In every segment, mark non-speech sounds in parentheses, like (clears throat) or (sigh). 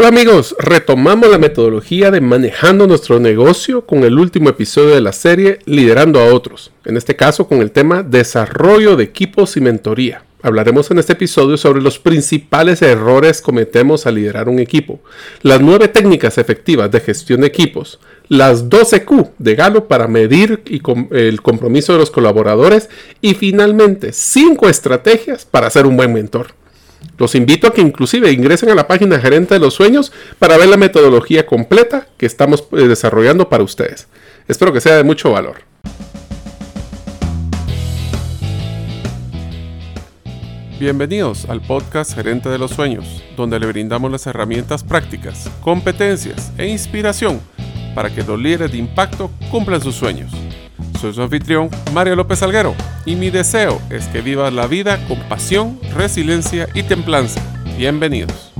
Hola amigos, retomamos la metodología de manejando nuestro negocio con el último episodio de la serie Liderando a otros, en este caso con el tema Desarrollo de equipos y mentoría. Hablaremos en este episodio sobre los principales errores que cometemos al liderar un equipo, las nueve técnicas efectivas de gestión de equipos, las 12 Q de Galo para medir el compromiso de los colaboradores y finalmente cinco estrategias para ser un buen mentor. Los invito a que inclusive ingresen a la página Gerente de los Sueños para ver la metodología completa que estamos eh, desarrollando para ustedes. Espero que sea de mucho valor. Bienvenidos al podcast Gerente de los Sueños, donde le brindamos las herramientas prácticas, competencias e inspiración para que los líderes de impacto cumplan sus sueños. Soy su anfitrión, Mario López Alguero, y mi deseo es que vivas la vida con pasión, resiliencia y templanza. Bienvenidos.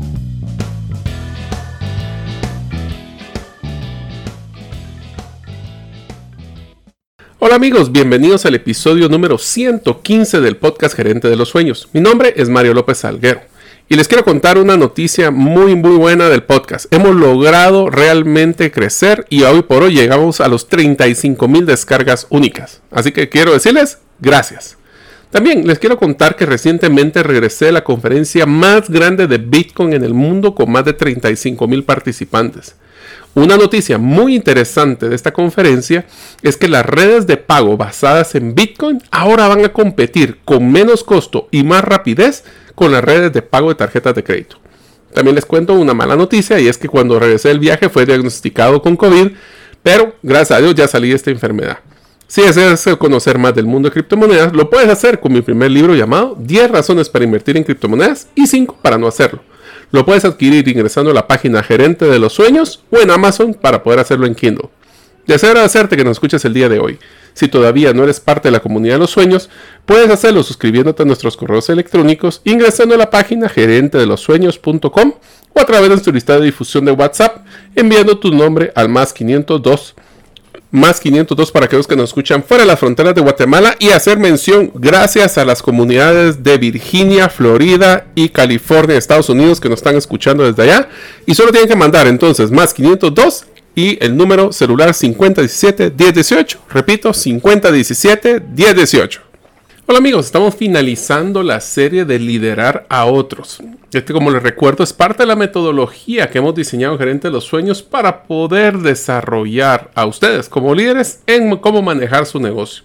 Hola amigos, bienvenidos al episodio número 115 del podcast Gerente de los Sueños. Mi nombre es Mario López Alguero. Y les quiero contar una noticia muy muy buena del podcast. Hemos logrado realmente crecer y hoy por hoy llegamos a los 35 mil descargas únicas. Así que quiero decirles gracias. También les quiero contar que recientemente regresé a la conferencia más grande de Bitcoin en el mundo con más de 35 mil participantes. Una noticia muy interesante de esta conferencia es que las redes de pago basadas en Bitcoin ahora van a competir con menos costo y más rapidez con las redes de pago de tarjetas de crédito. También les cuento una mala noticia y es que cuando regresé del viaje fue diagnosticado con COVID, pero gracias a Dios ya salí de esta enfermedad. Si deseas conocer más del mundo de criptomonedas, lo puedes hacer con mi primer libro llamado 10 razones para invertir en criptomonedas y 5 para no hacerlo. Lo puedes adquirir ingresando a la página Gerente de los Sueños o en Amazon para poder hacerlo en Kindle. Deseo agradecerte que nos escuches el día de hoy. Si todavía no eres parte de la comunidad de los sueños, puedes hacerlo suscribiéndote a nuestros correos electrónicos, ingresando a la página gerente de los sueños.com o a través de nuestra lista de difusión de WhatsApp, enviando tu nombre al más 502 más 502 para aquellos que nos escuchan fuera de las fronteras de Guatemala y hacer mención gracias a las comunidades de Virginia, Florida y California, Estados Unidos que nos están escuchando desde allá y solo tienen que mandar entonces más 502 y el número celular 5017-1018. Repito, 5017-1018. Hola amigos, estamos finalizando la serie de liderar a otros. Este, como les recuerdo, es parte de la metodología que hemos diseñado en Gerente de los Sueños para poder desarrollar a ustedes como líderes en cómo manejar su negocio.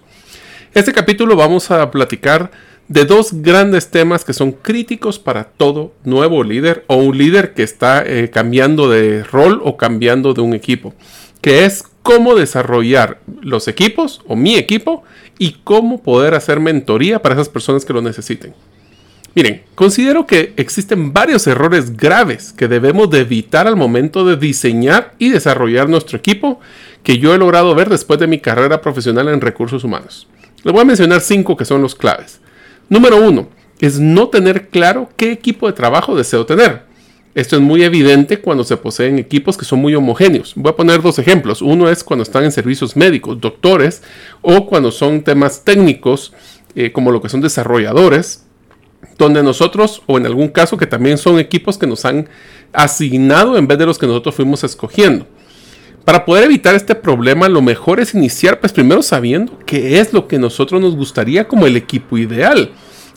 Este capítulo vamos a platicar de dos grandes temas que son críticos para todo nuevo líder o un líder que está eh, cambiando de rol o cambiando de un equipo, que es cómo desarrollar los equipos o mi equipo y cómo poder hacer mentoría para esas personas que lo necesiten. Miren, considero que existen varios errores graves que debemos de evitar al momento de diseñar y desarrollar nuestro equipo que yo he logrado ver después de mi carrera profesional en recursos humanos. Les voy a mencionar cinco que son los claves. Número uno, es no tener claro qué equipo de trabajo deseo tener. Esto es muy evidente cuando se poseen equipos que son muy homogéneos. Voy a poner dos ejemplos. Uno es cuando están en servicios médicos, doctores, o cuando son temas técnicos, eh, como lo que son desarrolladores, donde nosotros, o en algún caso que también son equipos que nos han asignado en vez de los que nosotros fuimos escogiendo. Para poder evitar este problema, lo mejor es iniciar, pues primero sabiendo qué es lo que nosotros nos gustaría como el equipo ideal.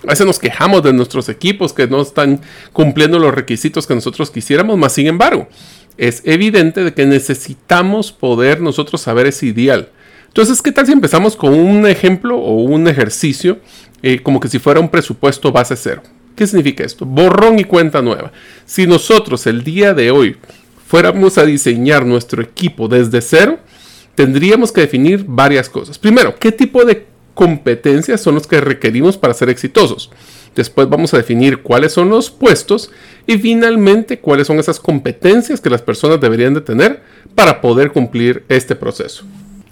A veces nos quejamos de nuestros equipos que no están cumpliendo los requisitos que nosotros quisiéramos, más sin embargo, es evidente de que necesitamos poder nosotros saber ese ideal. Entonces, ¿qué tal si empezamos con un ejemplo o un ejercicio eh, como que si fuera un presupuesto base cero? ¿Qué significa esto? Borrón y cuenta nueva. Si nosotros el día de hoy fuéramos a diseñar nuestro equipo desde cero, tendríamos que definir varias cosas. Primero, ¿qué tipo de competencias son los que requerimos para ser exitosos? Después vamos a definir cuáles son los puestos y finalmente cuáles son esas competencias que las personas deberían de tener para poder cumplir este proceso.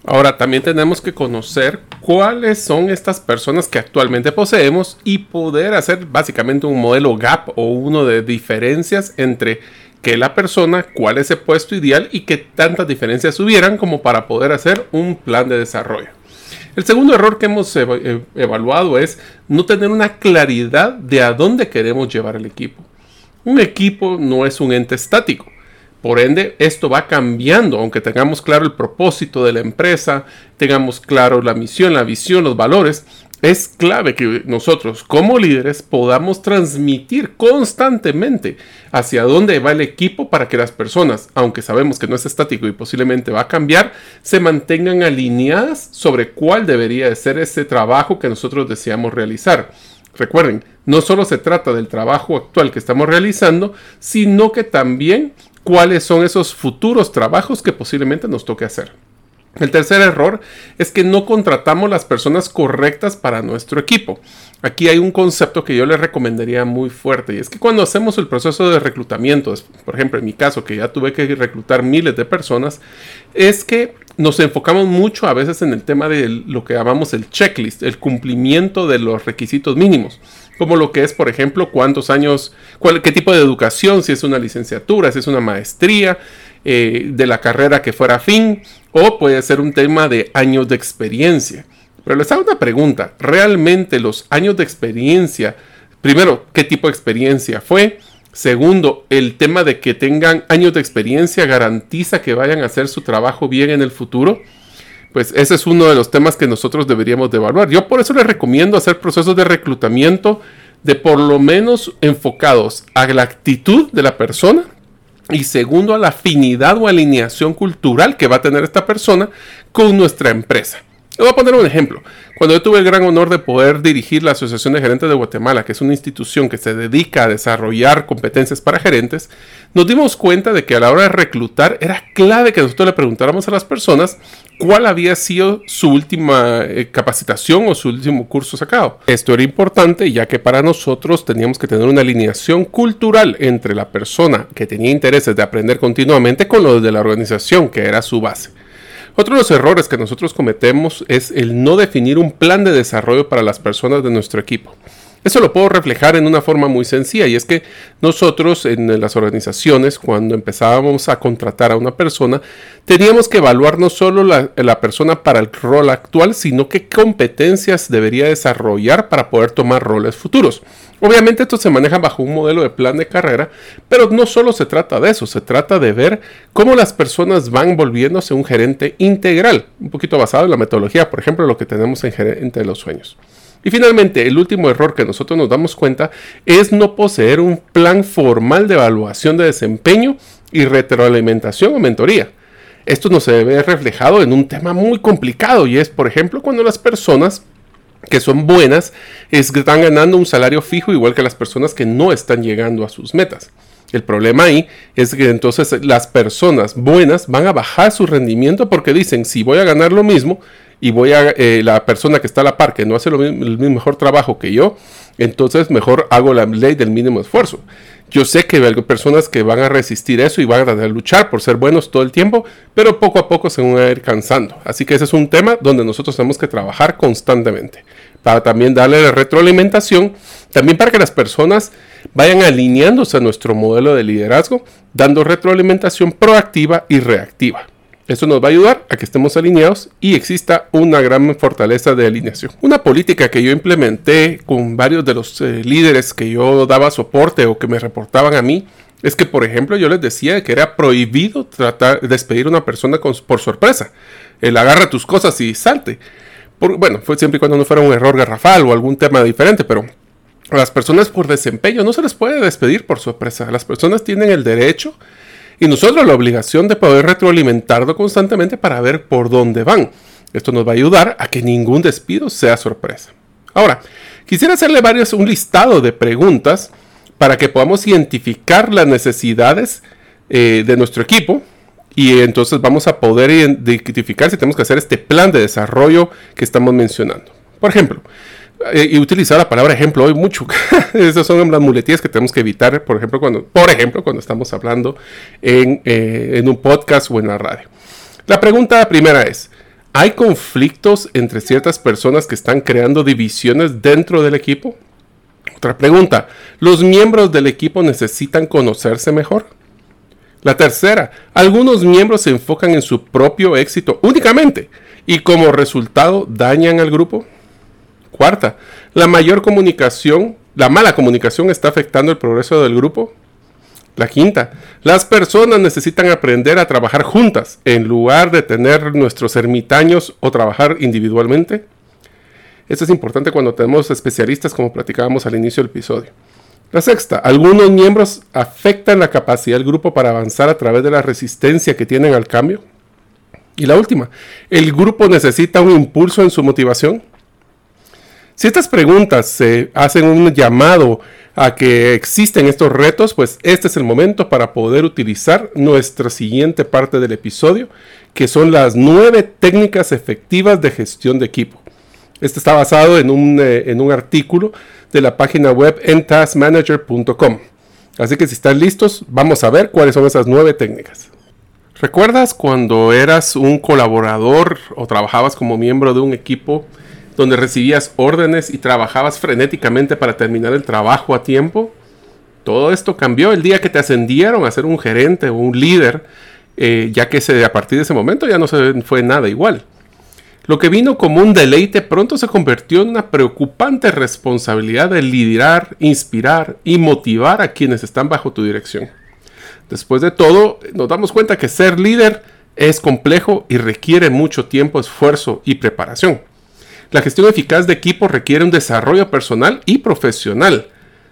Ahora también tenemos que conocer cuáles son estas personas que actualmente poseemos y poder hacer básicamente un modelo gap o uno de diferencias entre que la persona, cuál es el puesto ideal y qué tantas diferencias hubieran como para poder hacer un plan de desarrollo. El segundo error que hemos eh, evaluado es no tener una claridad de a dónde queremos llevar el equipo. Un equipo no es un ente estático. Por ende, esto va cambiando, aunque tengamos claro el propósito de la empresa, tengamos claro la misión, la visión, los valores, es clave que nosotros como líderes podamos transmitir constantemente hacia dónde va el equipo para que las personas, aunque sabemos que no es estático y posiblemente va a cambiar, se mantengan alineadas sobre cuál debería de ser ese trabajo que nosotros deseamos realizar. Recuerden, no solo se trata del trabajo actual que estamos realizando, sino que también cuáles son esos futuros trabajos que posiblemente nos toque hacer. El tercer error es que no contratamos las personas correctas para nuestro equipo. Aquí hay un concepto que yo le recomendaría muy fuerte y es que cuando hacemos el proceso de reclutamiento, por ejemplo en mi caso que ya tuve que reclutar miles de personas, es que nos enfocamos mucho a veces en el tema de lo que llamamos el checklist, el cumplimiento de los requisitos mínimos como lo que es, por ejemplo, cuántos años, cuál, qué tipo de educación, si es una licenciatura, si es una maestría, eh, de la carrera que fuera fin, o puede ser un tema de años de experiencia. Pero les hago una pregunta, ¿realmente los años de experiencia, primero, qué tipo de experiencia fue? Segundo, el tema de que tengan años de experiencia garantiza que vayan a hacer su trabajo bien en el futuro pues ese es uno de los temas que nosotros deberíamos de evaluar. Yo por eso les recomiendo hacer procesos de reclutamiento de por lo menos enfocados a la actitud de la persona y segundo a la afinidad o alineación cultural que va a tener esta persona con nuestra empresa. Le voy a poner un ejemplo. Cuando yo tuve el gran honor de poder dirigir la Asociación de Gerentes de Guatemala, que es una institución que se dedica a desarrollar competencias para gerentes, nos dimos cuenta de que a la hora de reclutar era clave que nosotros le preguntáramos a las personas cuál había sido su última eh, capacitación o su último curso sacado. Esto era importante ya que para nosotros teníamos que tener una alineación cultural entre la persona que tenía intereses de aprender continuamente con los de la organización, que era su base. Otro de los errores que nosotros cometemos es el no definir un plan de desarrollo para las personas de nuestro equipo. Eso lo puedo reflejar en una forma muy sencilla y es que nosotros en las organizaciones cuando empezábamos a contratar a una persona teníamos que evaluar no solo la, la, persona para el rol actual sino qué competencias debería desarrollar para poder tomar roles futuros. Obviamente esto se maneja bajo un modelo de plan de carrera, pero no solo se trata de eso, se trata de ver cómo las personas van volviéndose un gerente integral, un poquito basado en la metodología, por ejemplo, lo que tenemos en Gerente de los Sueños. Y finalmente, el último error que nosotros nos damos cuenta es no poseer un plan formal de evaluación de desempeño y retroalimentación o mentoría. Esto no se ve reflejado en un tema muy complicado y es, por ejemplo, cuando las personas que son buenas están ganando un salario fijo igual que las personas que no están llegando a sus metas. El problema ahí es que entonces las personas buenas van a bajar su rendimiento porque dicen, si voy a ganar lo mismo, y voy a eh, la persona que está a la par que no hace lo el mejor trabajo que yo, entonces mejor hago la ley del mínimo esfuerzo. Yo sé que hay personas que van a resistir eso y van a luchar por ser buenos todo el tiempo, pero poco a poco se van a ir cansando. Así que ese es un tema donde nosotros tenemos que trabajar constantemente para también darle la retroalimentación, también para que las personas vayan alineándose a nuestro modelo de liderazgo, dando retroalimentación proactiva y reactiva. Esto nos va a ayudar a que estemos alineados y exista una gran fortaleza de alineación. Una política que yo implementé con varios de los eh, líderes que yo daba soporte o que me reportaban a mí es que, por ejemplo, yo les decía que era prohibido tratar de despedir a una persona por sorpresa. Él agarra tus cosas y salte. bueno, fue siempre y cuando no fuera un error garrafal o algún tema diferente, pero a las personas por desempeño no se les puede despedir por sorpresa. Las personas tienen el derecho y nosotros la obligación de poder retroalimentarlo constantemente para ver por dónde van. Esto nos va a ayudar a que ningún despido sea sorpresa. Ahora, quisiera hacerle varios un listado de preguntas para que podamos identificar las necesidades eh, de nuestro equipo y entonces vamos a poder identificar si tenemos que hacer este plan de desarrollo que estamos mencionando. Por ejemplo, eh, y utilizar la palabra ejemplo hoy mucho. (laughs) Esas son las muletillas que tenemos que evitar, por ejemplo, cuando, por ejemplo, cuando estamos hablando en, eh, en un podcast o en la radio. La pregunta primera es, ¿hay conflictos entre ciertas personas que están creando divisiones dentro del equipo? Otra pregunta, ¿los miembros del equipo necesitan conocerse mejor? La tercera, algunos miembros se enfocan en su propio éxito únicamente y como resultado dañan al grupo. Cuarta, la mayor comunicación, la mala comunicación está afectando el progreso del grupo. La quinta, las personas necesitan aprender a trabajar juntas en lugar de tener nuestros ermitaños o trabajar individualmente. Esto es importante cuando tenemos especialistas como platicábamos al inicio del episodio. La sexta, algunos miembros afectan la capacidad del grupo para avanzar a través de la resistencia que tienen al cambio. Y la última, ¿el grupo necesita un impulso en su motivación? Si estas preguntas se hacen un llamado a que existen estos retos, pues este es el momento para poder utilizar nuestra siguiente parte del episodio, que son las nueve técnicas efectivas de gestión de equipo. Este está basado en un, eh, en un artículo de la página web entaskmanager.com. Así que si están listos, vamos a ver cuáles son esas nueve técnicas. ¿Recuerdas cuando eras un colaborador o trabajabas como miembro de un equipo donde recibías órdenes y trabajabas frenéticamente para terminar el trabajo a tiempo. Todo esto cambió el día que te ascendieron a ser un gerente o un líder, eh, ya que a partir de ese momento ya no se fue nada igual. Lo que vino como un deleite pronto se convirtió en una preocupante responsabilidad de liderar, inspirar y motivar a quienes están bajo tu dirección. Después de todo, nos damos cuenta que ser líder es complejo y requiere mucho tiempo, esfuerzo y preparación. La gestión eficaz de equipo requiere un desarrollo personal y profesional.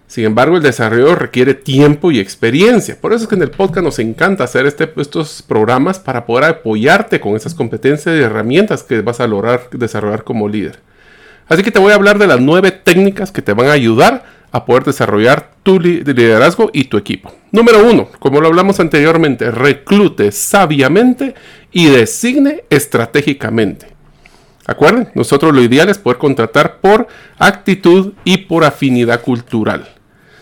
Sin embargo, el desarrollo requiere tiempo y experiencia. Por eso es que en el podcast nos encanta hacer este, estos programas para poder apoyarte con esas competencias y herramientas que vas a lograr desarrollar como líder. Así que te voy a hablar de las nueve técnicas que te van a ayudar a poder desarrollar tu liderazgo y tu equipo. Número uno, como lo hablamos anteriormente, reclute sabiamente y designe estratégicamente. Acuerden, nosotros lo ideal es poder contratar por actitud y por afinidad cultural.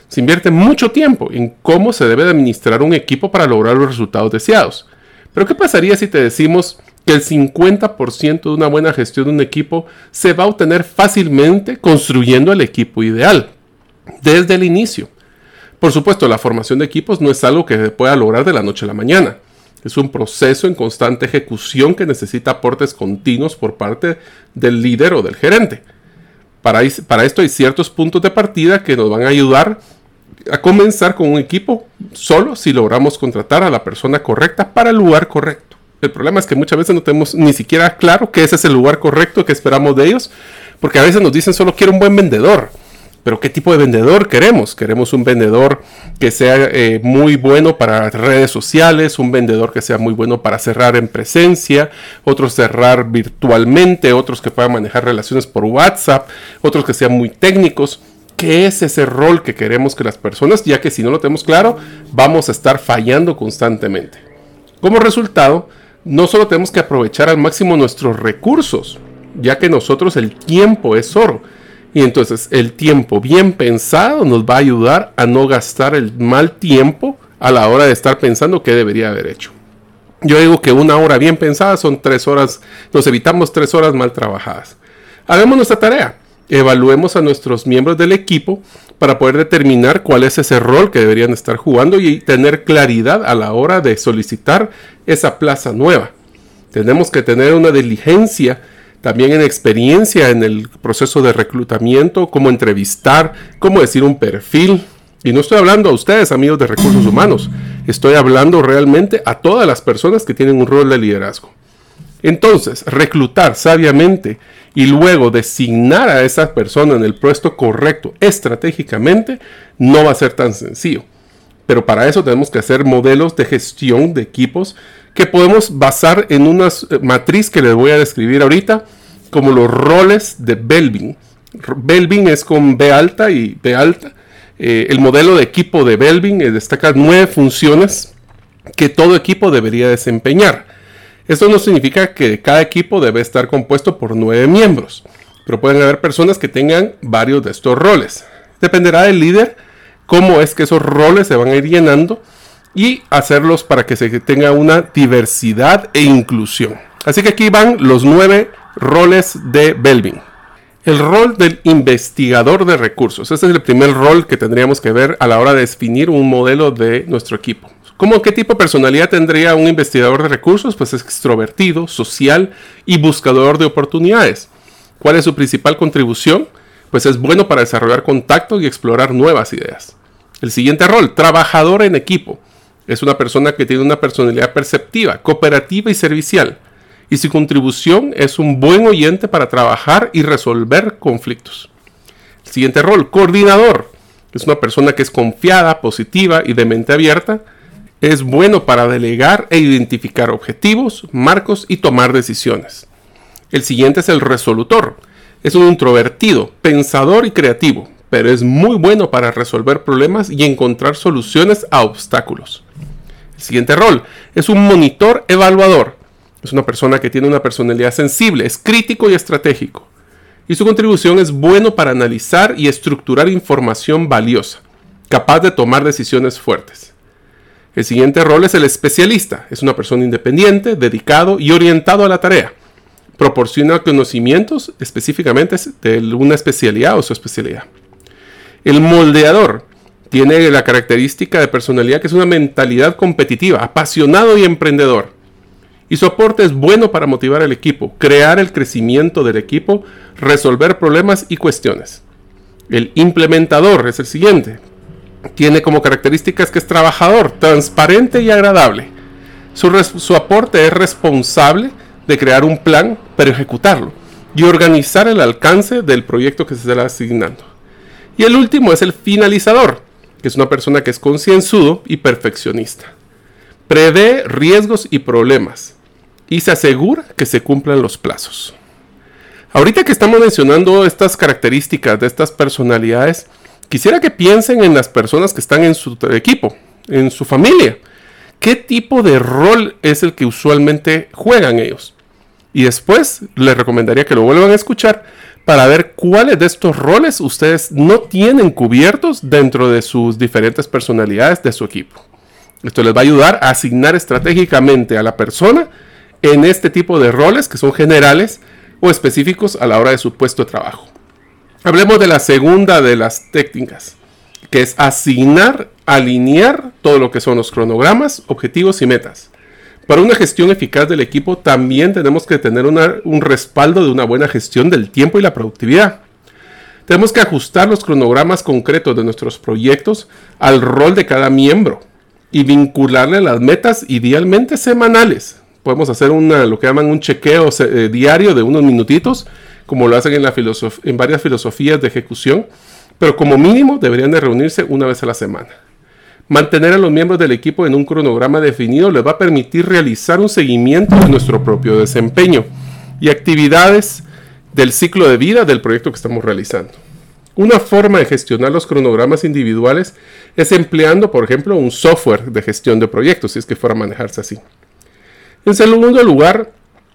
Se invierte mucho tiempo en cómo se debe administrar un equipo para lograr los resultados deseados. Pero ¿qué pasaría si te decimos que el 50% de una buena gestión de un equipo se va a obtener fácilmente construyendo el equipo ideal desde el inicio? Por supuesto, la formación de equipos no es algo que se pueda lograr de la noche a la mañana. Es un proceso en constante ejecución que necesita aportes continuos por parte del líder o del gerente. Para, esto hay ciertos puntos de partida que nos van a ayudar a comenzar con un equipo solo si logramos contratar a la persona correcta para el lugar correcto. El problema es que muchas veces no tenemos ni siquiera claro que ese es el lugar correcto que esperamos de ellos, porque a veces nos dicen solo quiero un buen vendedor. Pero ¿qué tipo de vendedor queremos? Queremos un vendedor que sea eh, muy bueno para redes sociales, un vendedor que sea muy bueno para cerrar en presencia, otros cerrar virtualmente, otros que puedan manejar relaciones por WhatsApp, otros que sean muy técnicos. ¿Qué es ese rol que queremos que las personas, ya que si no lo tenemos claro, vamos a estar fallando constantemente? Como resultado, no solo tenemos que aprovechar al máximo nuestros recursos, ya que nosotros el tiempo es oro y entonces el tiempo bien pensado nos va a ayudar a no gastar el mal tiempo a la hora de estar pensando qué debería haber hecho. Yo digo que una hora bien pensada son tres horas, nos evitamos tres horas mal trabajadas. Hagamos nuestra tarea, evaluemos a nuestros miembros del equipo para poder determinar cuál es ese rol que deberían estar jugando y tener claridad a la hora de solicitar esa plaza nueva. Tenemos que tener una diligencia también en experiencia en el proceso de reclutamiento, cómo entrevistar, cómo decir un perfil. Y no estoy hablando a ustedes, amigos de recursos humanos, estoy hablando realmente a todas las personas que tienen un rol de liderazgo. Entonces, reclutar sabiamente y luego designar a esa persona en el puesto correcto estratégicamente no va a ser tan sencillo. Pero para eso tenemos que hacer modelos de gestión de equipos que podemos basar en una eh, matriz que les voy a describir ahorita, como los roles de Belvin. Belvin es con B alta y B alta. Eh, el modelo de equipo de Belvin eh, destaca nueve funciones que todo equipo debería desempeñar. Esto no significa que cada equipo debe estar compuesto por nueve miembros, pero pueden haber personas que tengan varios de estos roles. Dependerá del líder cómo es que esos roles se van a ir llenando y hacerlos para que se tenga una diversidad e inclusión. Así que aquí van los nueve roles de Belvin. El rol del investigador de recursos. Este es el primer rol que tendríamos que ver a la hora de definir un modelo de nuestro equipo. ¿Cómo qué tipo de personalidad tendría un investigador de recursos? Pues es extrovertido, social y buscador de oportunidades. ¿Cuál es su principal contribución? Pues es bueno para desarrollar contacto y explorar nuevas ideas. El siguiente rol, trabajador en equipo. Es una persona que tiene una personalidad perceptiva, cooperativa y servicial. Y su contribución es un buen oyente para trabajar y resolver conflictos. El siguiente rol, coordinador. Es una persona que es confiada, positiva y de mente abierta. Es bueno para delegar e identificar objetivos, marcos y tomar decisiones. El siguiente es el resolutor. Es un introvertido, pensador y creativo, pero es muy bueno para resolver problemas y encontrar soluciones a obstáculos. El siguiente rol es un monitor evaluador. Es una persona que tiene una personalidad sensible, es crítico y estratégico. Y su contribución es bueno para analizar y estructurar información valiosa, capaz de tomar decisiones fuertes. El siguiente rol es el especialista. Es una persona independiente, dedicado y orientado a la tarea. Proporciona conocimientos específicamente de una especialidad o su especialidad. El moldeador tiene la característica de personalidad que es una mentalidad competitiva, apasionado y emprendedor. Y su aporte es bueno para motivar al equipo, crear el crecimiento del equipo, resolver problemas y cuestiones. El implementador es el siguiente. Tiene como características que es trabajador, transparente y agradable. Su, su aporte es responsable de crear un plan, pero ejecutarlo y organizar el alcance del proyecto que se está asignando. Y el último es el finalizador, que es una persona que es concienzudo y perfeccionista. Prevé riesgos y problemas y se asegura que se cumplan los plazos. Ahorita que estamos mencionando estas características de estas personalidades, quisiera que piensen en las personas que están en su equipo, en su familia. ¿Qué tipo de rol es el que usualmente juegan ellos? Y después les recomendaría que lo vuelvan a escuchar para ver cuáles de estos roles ustedes no tienen cubiertos dentro de sus diferentes personalidades de su equipo. Esto les va a ayudar a asignar estratégicamente a la persona en este tipo de roles que son generales o específicos a la hora de su puesto de trabajo. Hablemos de la segunda de las técnicas, que es asignar, alinear todo lo que son los cronogramas, objetivos y metas. Para una gestión eficaz del equipo también tenemos que tener un respaldo de una buena gestión del tiempo y la productividad. Tenemos que ajustar los cronogramas concretos de nuestros proyectos al rol de cada miembro y vincularle las metas idealmente semanales. Podemos hacer una, lo que llaman un chequeo eh, diario de unos minutitos, como lo hacen en, la en varias filosofías de ejecución, pero como mínimo deberían de reunirse una vez a la semana. Mantener a los miembros del equipo en un cronograma definido les va a permitir realizar un seguimiento de nuestro propio desempeño y actividades del ciclo de vida del proyecto que estamos realizando. Una forma de gestionar los cronogramas individuales es empleando, por ejemplo, un software de gestión de proyectos, si es que fuera a manejarse así. En segundo lugar,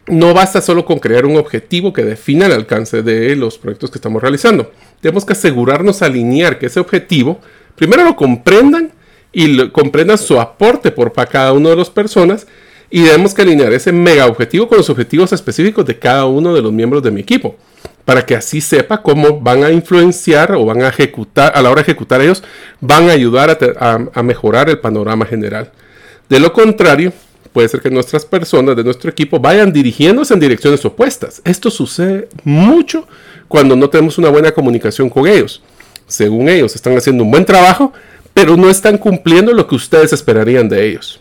no basta solo con crear un objetivo que defina el alcance de los proyectos que estamos realizando. Tenemos que asegurarnos alinear que ese objetivo primero lo comprendan y comprendan su aporte por cada una de las personas y debemos que alinear ese mega objetivo con los objetivos específicos de cada uno de los miembros de mi equipo para que así sepa cómo van a influenciar o van a ejecutar, a la hora de ejecutar ellos, van a ayudar a, mejorar el panorama general. De lo contrario, puede ser que nuestras personas de nuestro equipo vayan dirigiéndose en direcciones opuestas. Esto sucede mucho cuando no tenemos una buena comunicación con ellos. Según ellos, están haciendo un buen trabajo, pero no están cumpliendo lo que ustedes esperarían de ellos.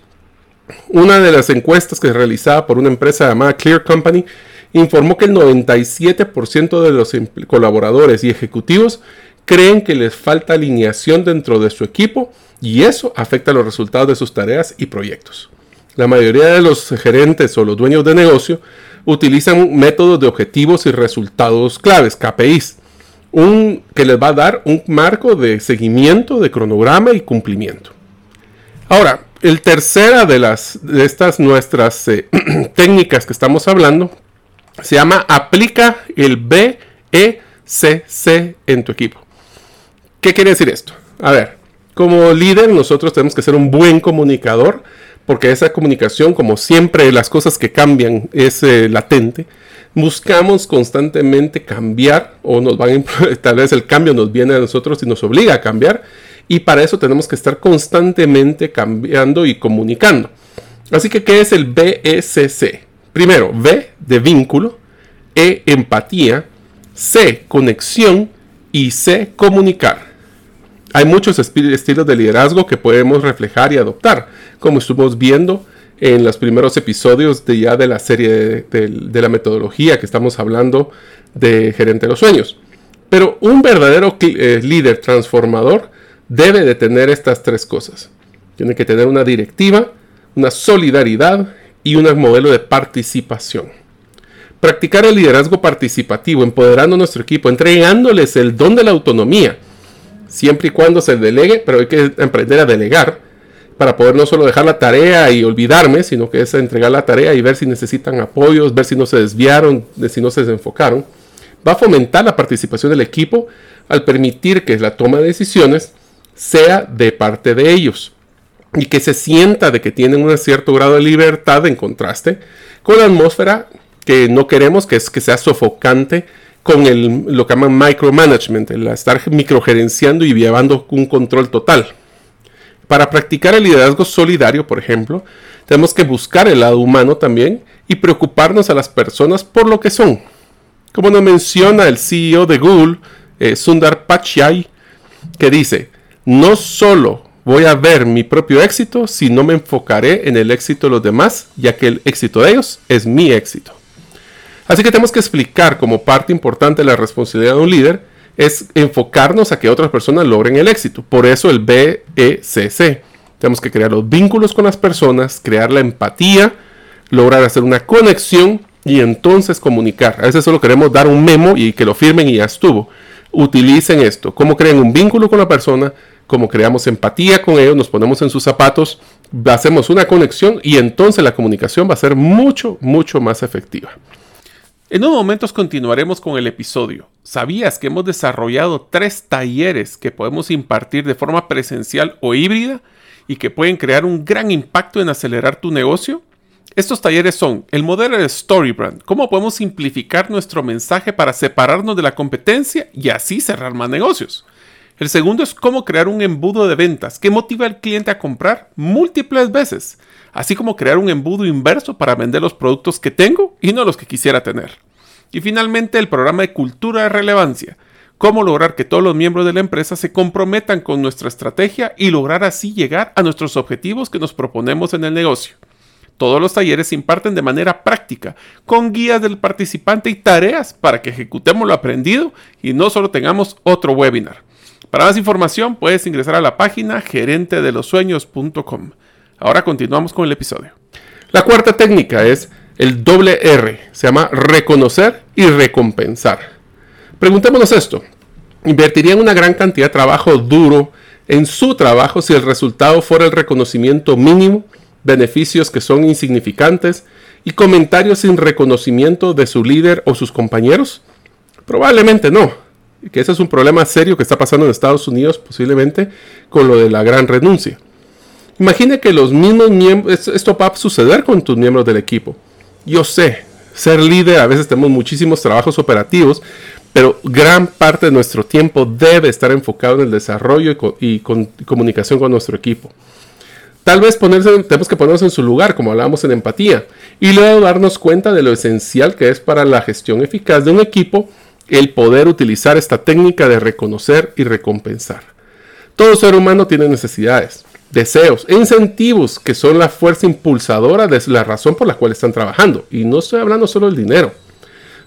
Una de las encuestas que se realizaba por una empresa llamada Clear Company informó que el 97% de los colaboradores y ejecutivos creen que les falta alineación dentro de su equipo y eso afecta los resultados de sus tareas y proyectos. La mayoría de los gerentes o los dueños de negocio utilizan métodos de objetivos y resultados claves, KPIs, un, que les va a dar un marco de seguimiento, de cronograma y cumplimiento. Ahora, el tercera de, las, de estas nuestras eh, (clears throat) técnicas que estamos hablando se llama aplica el BECC en tu equipo. ¿Qué quiere decir esto? A ver, como líder nosotros tenemos que ser un buen comunicador porque esa comunicación, como siempre las cosas que cambian, es eh, latente buscamos constantemente cambiar o nos van (laughs) tal vez el cambio nos viene a nosotros y nos obliga a cambiar y para eso tenemos que estar constantemente cambiando y comunicando. Así que, ¿qué es el BSC? Primero, V de vínculo, E empatía, C conexión y C comunicar. Hay muchos estilos de liderazgo que podemos reflejar y adoptar, como estuvimos viendo en los primeros episodios de ya de la serie de, la metodología que estamos hablando de gerente de los sueños. Pero un verdadero eh, líder transformador debe de tener estas tres cosas. Tiene que tener una directiva, una solidaridad y un modelo de participación. Practicar el liderazgo participativo, empoderando a nuestro equipo, entregándoles el don de la autonomía, siempre y cuando se delegue, pero hay que aprender a delegar para poder no solo dejar la tarea y olvidarme, sino que es entregar la tarea y ver si necesitan apoyos, ver si no se desviaron, de si no se desenfocaron. Va a fomentar la participación del equipo al permitir que la toma de decisiones sea de parte de ellos y que se sienta de que tienen un cierto grado de libertad en contraste con la atmósfera que no queremos, que es que sea sofocante con lo que llaman micromanagement, el estar microgerenciando y llevando un control total. Para practicar el liderazgo solidario, por ejemplo, tenemos que buscar el lado humano también y preocuparnos a las personas por lo que son. Como nos menciona el CEO de Google, eh, Sundar Pichai, que dice, no solo voy a ver mi propio éxito, sino me enfocaré en el éxito de los demás, ya que el éxito de ellos es mi éxito. Así que tenemos que explicar como parte importante de la responsabilidad de un líder es enfocarnos a que otras personas logren el éxito. Por eso el BECC. Tenemos que crear los vínculos con las personas, crear la empatía, lograr hacer una conexión y entonces comunicar. A veces solo queremos dar un memo y que lo firmen y ya estuvo. Utilicen esto. ¿Cómo crean un vínculo con la persona? ¿Cómo creamos empatía con ellos? Nos ponemos en sus zapatos, hacemos una conexión y entonces la comunicación va a ser mucho, mucho más efectiva. En unos momentos continuaremos con el episodio. ¿Sabías que hemos desarrollado tres talleres que podemos impartir de forma presencial o híbrida y que pueden crear un gran impacto en acelerar tu negocio? Estos talleres son el modelo de Storybrand, cómo podemos simplificar nuestro mensaje para separarnos de la competencia y así cerrar más negocios. El segundo es cómo crear un embudo de ventas que motiva al cliente a comprar múltiples veces así como crear un embudo inverso para vender los productos que tengo y no los que quisiera tener. Y finalmente el programa de cultura de relevancia, cómo lograr que todos los miembros de la empresa se comprometan con nuestra estrategia y lograr así llegar a nuestros objetivos que nos proponemos en el negocio. Todos los talleres se imparten de manera práctica, con guías del participante y tareas para que ejecutemos lo aprendido y no solo tengamos otro webinar. Para más información puedes ingresar a la página gerentedelosueños.com. Ahora continuamos con el episodio. La cuarta técnica es el doble R. Se llama reconocer y recompensar. Preguntémonos esto. ¿Invertirían una gran cantidad de trabajo duro en su trabajo si el resultado fuera el reconocimiento mínimo, beneficios que son insignificantes y comentarios sin reconocimiento de su líder o sus compañeros? Probablemente no. Que ese es un problema serio que está pasando en Estados Unidos posiblemente con lo de la gran renuncia. Imagine que los mismos miembros, esto va a suceder con tus miembros del equipo. Yo sé, ser líder, a veces tenemos muchísimos trabajos operativos, pero gran parte de nuestro tiempo debe estar enfocado en el desarrollo y, comunicación con nuestro equipo. Tal vez ponerse, tenemos que ponernos en su lugar, como hablábamos en empatía, y luego darnos cuenta de lo esencial que es para la gestión eficaz de un equipo el poder utilizar esta técnica de reconocer y recompensar. Todo ser humano tiene necesidades deseos incentivos que son la fuerza impulsadora de la razón por la cual están trabajando. Y no estoy hablando solo del dinero.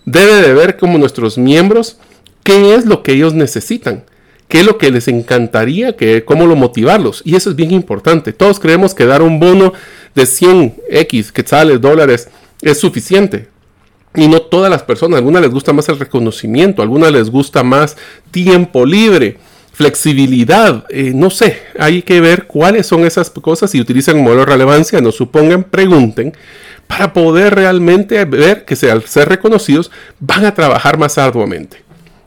Debe de ver como nuestros miembros qué es lo que ellos necesitan, qué es lo que les encantaría, que, cómo lo motivarlos. Y eso es bien importante. Todos creemos que dar un bono de 100 X quetzales, dólares, es suficiente. Y no todas las personas, a algunas les gusta más el reconocimiento, a algunas les gusta más tiempo libre flexibilidad, eh, no sé, hay que ver cuáles son esas cosas y utilizan un modelo de relevancia, no supongan, pregunten, para poder realmente ver que al ser reconocidos van a trabajar más arduamente.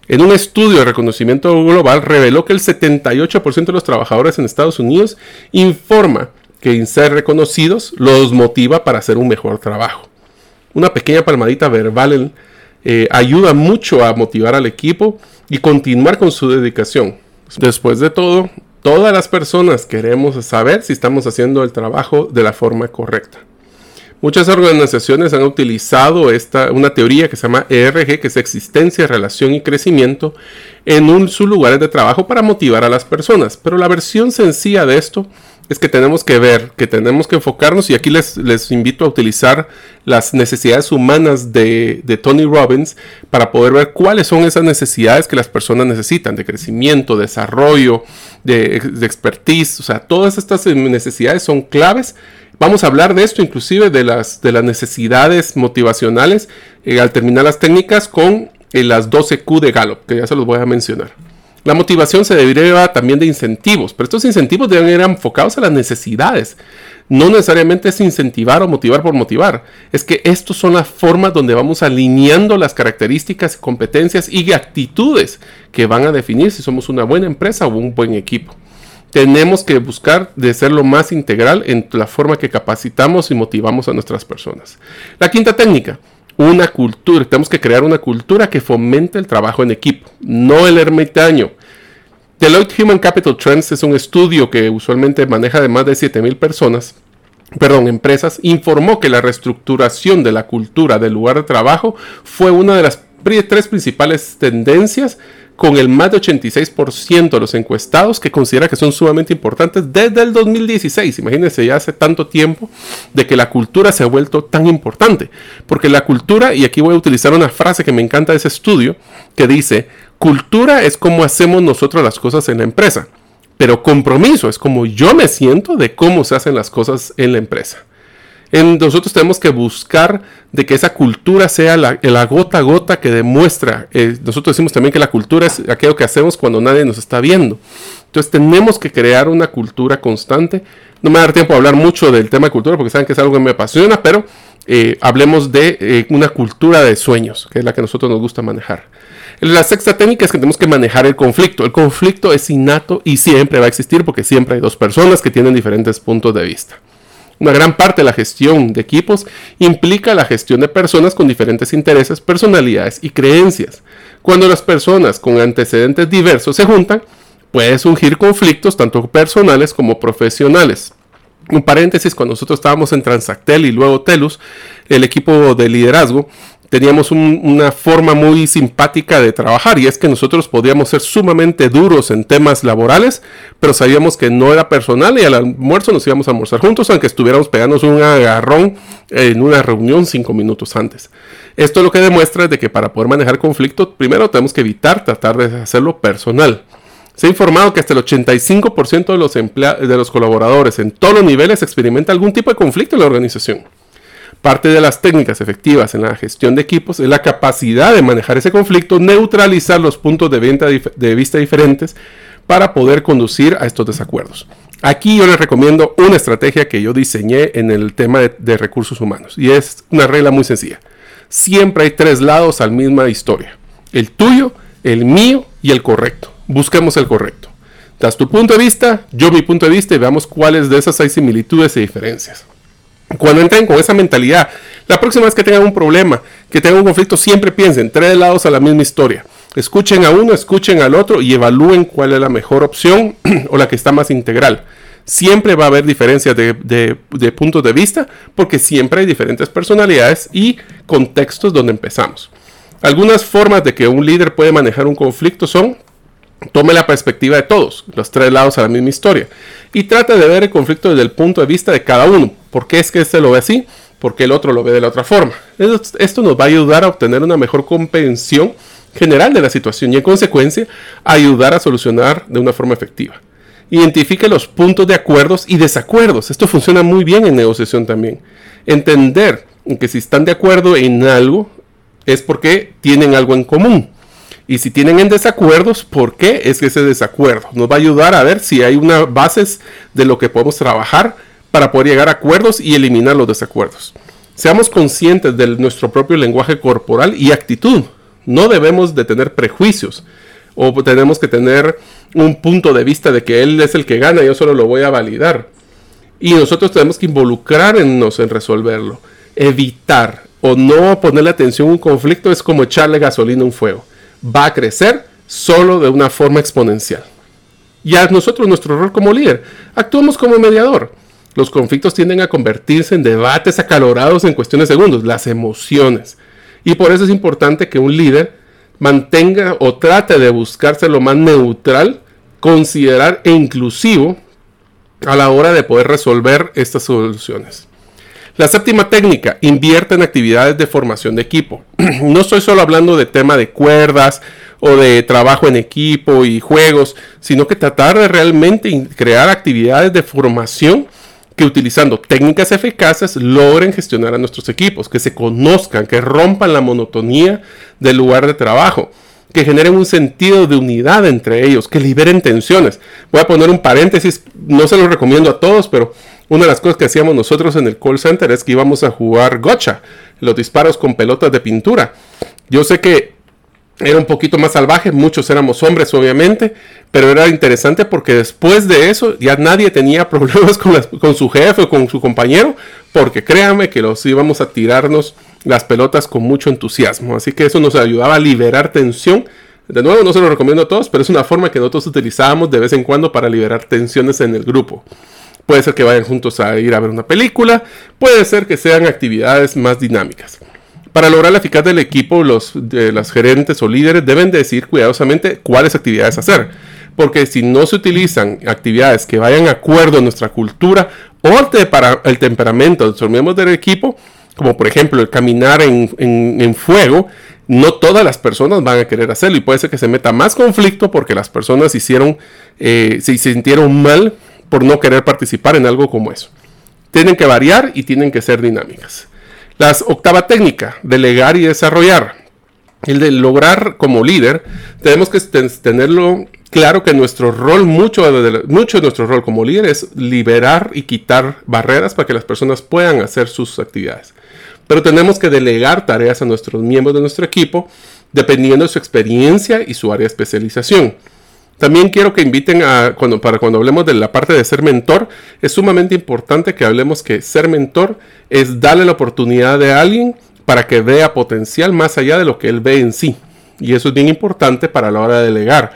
En un estudio de reconocimiento global reveló que el 78% de los trabajadores en Estados Unidos informa que ser reconocidos los motiva para hacer un mejor trabajo. Una pequeña palmadita verbal eh, ayuda mucho a motivar al equipo y continuar con su dedicación. Después de todo, todas las personas queremos saber si estamos haciendo el trabajo de la forma correcta. Muchas organizaciones han utilizado esta, una teoría que se llama ERG, que es existencia, relación y crecimiento, en un, sus lugares de trabajo para motivar a las personas. Pero la versión sencilla de esto es que tenemos que ver, que tenemos que enfocarnos, y aquí les, invito a utilizar las necesidades humanas de, Tony Robbins para poder ver cuáles son esas necesidades que las personas necesitan, de crecimiento, desarrollo, de, expertise, o sea, todas estas necesidades son claves Vamos a hablar de esto, inclusive de las, de las necesidades motivacionales eh, al terminar las técnicas con eh, las 12Q de Gallup, que ya se los voy a mencionar. La motivación se deriva también de incentivos, pero estos incentivos deben ir enfocados a las necesidades. No necesariamente es incentivar o motivar por motivar. Es que estos son las formas donde vamos alineando las características, competencias y actitudes que van a definir si somos una buena empresa o un buen equipo tenemos que buscar de ser lo más integral en la forma que capacitamos y motivamos a nuestras personas. La quinta técnica, una cultura. Tenemos que crear una cultura que fomente el trabajo en equipo, no el ermitaño. Deloitte Human Capital Trends es un estudio que usualmente maneja de más de 7000 personas, perdón, empresas, informó que la reestructuración de la cultura del lugar de trabajo fue una de las tres principales tendencias con el más de 86% de los encuestados que considera que son sumamente importantes desde el 2016. Imagínense ya hace tanto tiempo de que la cultura se ha vuelto tan importante. Porque la cultura, y aquí voy a utilizar una frase que me encanta de ese estudio, que dice, cultura es como hacemos nosotros las cosas en la empresa, pero compromiso es como yo me siento de cómo se hacen las cosas en la empresa nosotros tenemos que buscar de que esa cultura sea la, gota a gota que demuestra. Eh, nosotros decimos también que la cultura es aquello que hacemos cuando nadie nos está viendo. Entonces tenemos que crear una cultura constante. No me va a dar tiempo a hablar mucho del tema de cultura porque saben que es algo que me apasiona, pero eh, hablemos de eh, una cultura de sueños, que es la que a nosotros nos gusta manejar. La sexta técnica es que tenemos que manejar el conflicto. El conflicto es innato y siempre va a existir porque siempre hay dos personas que tienen diferentes puntos de vista. Una gran parte de la gestión de equipos implica la gestión de personas con diferentes intereses, personalidades y creencias. Cuando las personas con antecedentes diversos se juntan, puede surgir conflictos tanto personales como profesionales. Un paréntesis, cuando nosotros estábamos en Transactel y luego Telus, el equipo de liderazgo, teníamos una forma muy simpática de trabajar y es que nosotros podíamos ser sumamente duros en temas laborales, pero sabíamos que no era personal y al almuerzo nos íbamos a almorzar juntos, aunque estuviéramos pegándonos un agarrón en una reunión cinco minutos antes. Esto lo que demuestra de que para poder manejar conflicto, primero tenemos que evitar tratar de hacerlo personal. Se ha informado que hasta el 85% de los, de los colaboradores en todos los niveles experimenta algún tipo de conflicto en la organización. Parte de las técnicas efectivas en la gestión de equipos es la capacidad de manejar ese conflicto, neutralizar los puntos de, de vista diferentes para poder conducir a estos desacuerdos. Aquí yo les recomiendo una estrategia que yo diseñé en el tema de, recursos humanos y es una regla muy sencilla. Siempre hay tres lados al misma historia. El tuyo, el mío y el correcto. Busquemos el correcto. Das tu punto de vista, yo mi punto de vista y veamos cuáles de esas hay similitudes y diferencias. Cuando entren con esa mentalidad, la próxima vez que tengan un problema, que tengan un conflicto, siempre piensen tres lados a la misma historia. Escuchen a uno, escuchen al otro y evalúen cuál es la mejor opción (clears throat) o la que está más integral. Siempre va a haber diferencias de, de puntos de vista porque siempre hay diferentes personalidades y contextos donde empezamos. Algunas formas de que un líder puede manejar un conflicto son tome la perspectiva de todos, los tres lados a la misma historia, y trate de ver el conflicto desde el punto de vista de cada uno. ¿Por qué es que este lo ve así? ¿Por qué el otro lo ve de la otra forma? Esto nos va a ayudar a obtener una mejor comprensión general de la situación y en consecuencia ayudar a solucionar de una forma efectiva. Identifique los puntos de acuerdos y desacuerdos. Esto funciona muy bien en negociación también. Entender que si están de acuerdo en algo es porque tienen algo en común. Y si tienen en desacuerdos, ¿por qué es ese desacuerdo? Nos va a ayudar a ver si hay una bases de lo que podemos trabajar para poder llegar a acuerdos y eliminar los desacuerdos. Seamos conscientes de nuestro propio lenguaje corporal y actitud. No debemos de tener prejuicios o tenemos que tener un punto de vista de que él es el que gana yo solo lo voy a validar. Y nosotros tenemos que involucrarnos en resolverlo. Evitar o no ponerle atención a un conflicto es como echarle gasolina a un fuego. Va a crecer solo de una forma exponencial. Y a nosotros, nuestro rol como líder, actuamos como mediador Los conflictos tienden a convertirse en debates acalorados en cuestiones de segundos, las emociones. Y por eso es importante que un líder mantenga o trate de buscarse lo más neutral, considerar e inclusivo a la hora de poder resolver estas soluciones. La séptima técnica, invierte en actividades de formación de equipo. (clears throat) no estoy solo hablando de tema de cuerdas o de trabajo en equipo y juegos, sino que tratar de realmente crear actividades de formación que utilizando técnicas eficaces logren gestionar a nuestros equipos, que se conozcan, que rompan la monotonía del lugar de trabajo, que generen un sentido de unidad entre ellos, que liberen tensiones. Voy a poner un paréntesis, no se lo recomiendo a todos, pero una de las cosas que hacíamos nosotros en el call center es que íbamos a jugar gocha, los disparos con pelotas de pintura. Yo sé que era un poquito más salvaje, muchos éramos hombres obviamente, pero era interesante porque después de eso ya nadie tenía (laughs) problemas con, con su jefe o con su compañero, porque créanme que los íbamos a tirarnos las pelotas con mucho entusiasmo, así que eso nos ayudaba a liberar tensión. De nuevo, no se lo recomiendo a todos, pero es una forma que nosotros utilizábamos de vez en cuando para liberar tensiones en el grupo. Puede ser que vayan juntos a ir a ver una película, puede ser que sean actividades más dinámicas. Para lograr la eficacia del equipo, los de las gerentes o líderes deben decir cuidadosamente cuáles actividades hacer. Porque si no se utilizan actividades que vayan acuerdo a nuestra cultura o para el temperamento de los miembros del equipo, como por ejemplo el caminar en, fuego, no todas las personas van a querer hacerlo y puede ser que se meta más conflicto porque las personas hicieron, eh, se sintieron mal por no querer participar en algo como eso. Tienen que variar y tienen que ser dinámicas. La octava técnica, delegar y desarrollar. El de lograr como líder, tenemos que tenerlo claro que nuestro rol, mucho de, nuestro rol como líder es liberar y quitar barreras para que las personas puedan hacer sus actividades. Pero tenemos que delegar tareas a nuestros miembros de nuestro equipo dependiendo de su experiencia y su área de especialización. También quiero que inviten a, cuando, para cuando hablemos de la parte de ser mentor, es sumamente importante que hablemos que ser mentor es darle la oportunidad de alguien para que vea potencial más allá de lo que él ve en sí. Y eso es bien importante para la hora de delegar.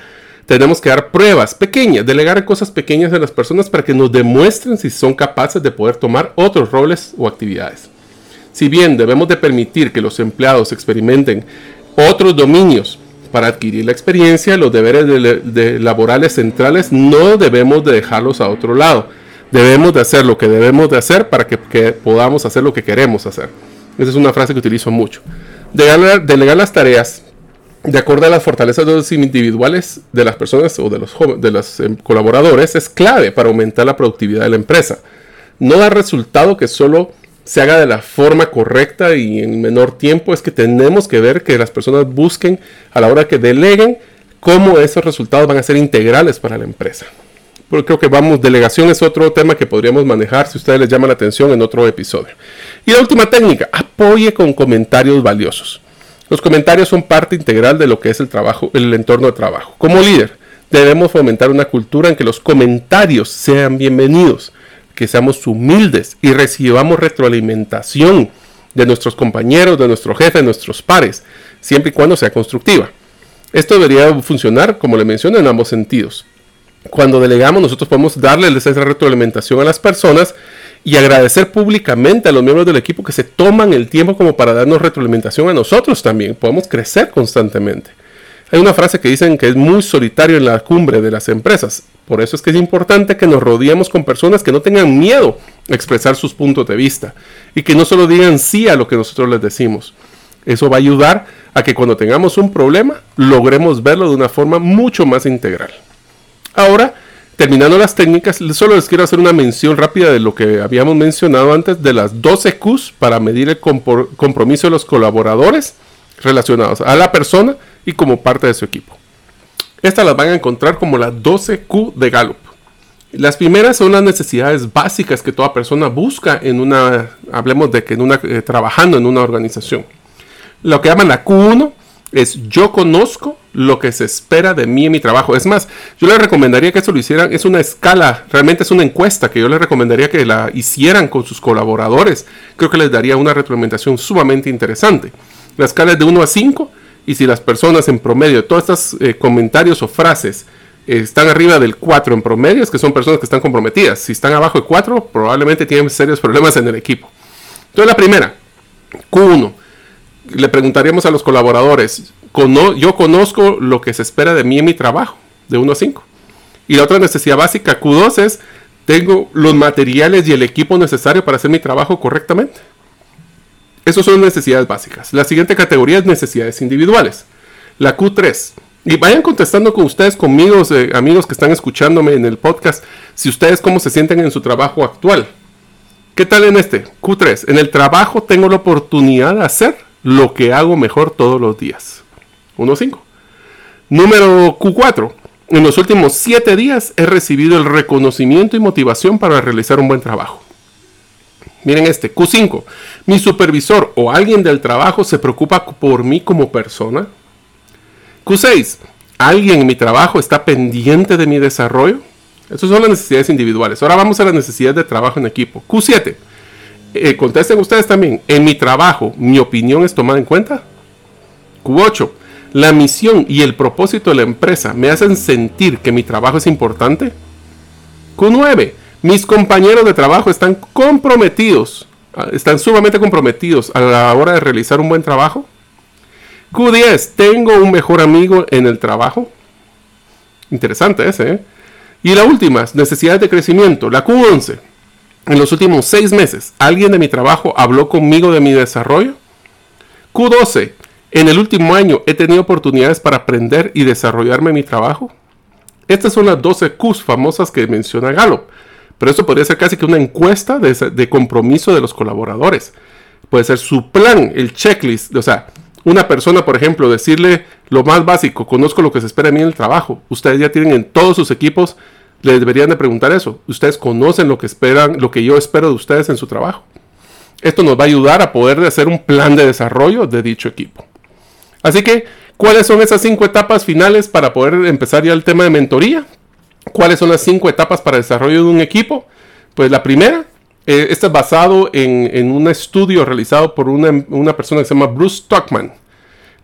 Tenemos que dar pruebas pequeñas, delegar cosas pequeñas a las personas para que nos demuestren si son capaces de poder tomar otros roles o actividades. Si bien debemos de permitir que los empleados experimenten otros dominios para adquirir la experiencia, los deberes de, laborales centrales no debemos de dejarlos a otro lado. Debemos de hacer lo que debemos de hacer para que, podamos hacer lo que queremos hacer. Esa es una frase que utilizo mucho. Delegar, las tareas de acuerdo a las fortalezas individuales de las personas o de los, de los em, colaboradores es clave para aumentar la productividad de la empresa. No da resultado que solo se haga de la forma correcta y en menor tiempo, es que tenemos que ver que las personas busquen a la hora que deleguen cómo esos resultados van a ser integrales para la empresa. Porque creo que vamos, delegación es otro tema que podríamos manejar si ustedes les llama la atención en otro episodio. Y la última técnica, apoye con comentarios valiosos. Los comentarios son parte integral de lo que es el trabajo, el entorno de trabajo. Como líder, debemos fomentar una cultura en que los comentarios sean bienvenidos que seamos humildes y recibamos retroalimentación de nuestros compañeros, de nuestro jefe, de nuestros pares, siempre y cuando sea constructiva. Esto debería funcionar, como le mencioné, en ambos sentidos. Cuando delegamos, nosotros podemos darle esa retroalimentación a las personas y agradecer públicamente a los miembros del equipo que se toman el tiempo como para darnos retroalimentación a nosotros también. Podemos crecer constantemente. Hay una frase que dicen que es muy solitario en la cumbre de las empresas. Por eso es que es importante que nos rodeemos con personas que no tengan miedo a expresar sus puntos de vista y que no solo digan sí a lo que nosotros les decimos. Eso va a ayudar a que cuando tengamos un problema logremos verlo de una forma mucho más integral. Ahora, terminando las técnicas, solo les quiero hacer una mención rápida de lo que habíamos mencionado antes de las 12 Qs para medir el compromiso de los colaboradores relacionados a la persona y como parte de su equipo. Estas las van a encontrar como las 12Q de Gallup. Las primeras son las necesidades básicas que toda persona busca en una, hablemos de que en una, eh, trabajando en una organización. Lo que llaman la Q1 es yo conozco lo que se espera de mí en mi trabajo. Es más, yo les recomendaría que esto lo hicieran, es una escala, realmente es una encuesta que yo les recomendaría que la hicieran con sus colaboradores. Creo que les daría una retroalimentación sumamente interesante. La escala es de 1 a 5 y si las personas en promedio, todos estos eh, comentarios o frases están arriba del 4 en promedio, es que son personas que están comprometidas. Si están abajo de 4, probablemente tienen serios problemas en el equipo. Entonces la primera, Q1, le preguntaríamos a los colaboradores, yo conozco lo que se espera de mí en mi trabajo, de 1 a 5. Y la otra necesidad básica, Q2, es, tengo los materiales y el equipo necesario para hacer mi trabajo correctamente. Esas son necesidades básicas. La siguiente categoría es necesidades individuales. La Q3. Y vayan contestando con ustedes, conmigo, eh, amigos que están escuchándome en el podcast, si ustedes cómo se sienten en su trabajo actual. ¿Qué tal en este? Q3. En el trabajo tengo la oportunidad de hacer lo que hago mejor todos los días. 1.5. Número Q4. En los últimos 7 días he recibido el reconocimiento y motivación para realizar un buen trabajo. Miren este, Q5. Mi supervisor o alguien del trabajo se preocupa por mí como persona. Q6. ¿Alguien en mi trabajo está pendiente de mi desarrollo? Esas son las necesidades individuales. Ahora vamos a las necesidades de trabajo en equipo. Q7. Eh, contesten ustedes también. ¿En mi trabajo mi opinión es tomada en cuenta? Q8. ¿La misión y el propósito de la empresa me hacen sentir que mi trabajo es importante? Q9. Mis compañeros de trabajo están comprometidos, ah, están sumamente comprometidos a la hora de realizar un buen trabajo. Q10. ¿Tengo un mejor amigo en el trabajo? Interesante ese, ¿eh? Y la última, necesidades de crecimiento, la Q11. En los últimos seis meses, ¿alguien de mi trabajo habló conmigo de mi desarrollo? Q12. En el último año he tenido oportunidades para aprender y desarrollarme en mi trabajo. Estas son las 12 Qs famosas que menciona Gallup. Pero esto podría ser casi que una encuesta de, compromiso de los colaboradores. Puede ser su plan, el checklist. O sea, una persona, por ejemplo, decirle lo más básico, conozco lo que se espera de mí en el trabajo. Ustedes ya tienen en todos sus equipos le deberían de preguntar eso. Ustedes conocen lo que esperan, lo que yo espero de ustedes en su trabajo. Esto nos va a ayudar a poder hacer un plan de desarrollo de dicho equipo. Así que, ¿cuáles son esas cinco etapas finales para poder empezar ya el tema de mentoría? ¿Cuáles son las cinco etapas para el desarrollo de un equipo? Pues la primera, eh, es basado en, un estudio realizado por una, una persona que se llama Bruce Stockman.